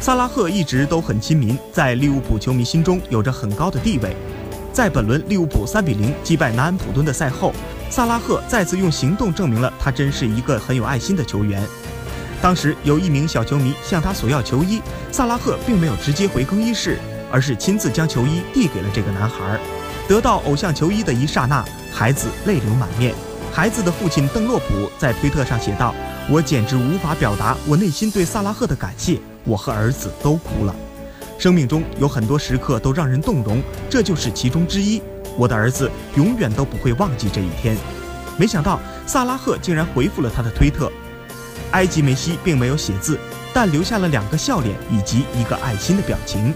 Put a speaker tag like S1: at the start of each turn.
S1: 萨拉赫一直都很亲民，在利物浦球迷心中有着很高的地位。在本轮利物浦三比零击败南安普敦的赛后，萨拉赫再次用行动证明了他真是一个很有爱心的球员。当时有一名小球迷向他索要球衣，萨拉赫并没有直接回更衣室，而是亲自将球衣递给了这个男孩。得到偶像球衣的一刹那，孩子泪流满面。孩子的父亲邓洛普在推特上写道：“我简直无法表达我内心对萨拉赫的感谢，我和儿子都哭了。生命中有很多时刻都让人动容，这就是其中之一。我的儿子永远都不会忘记这一天。”没想到萨拉赫竟然回复了他的推特。埃及梅西并没有写字，但留下了两个笑脸以及一个爱心的表情。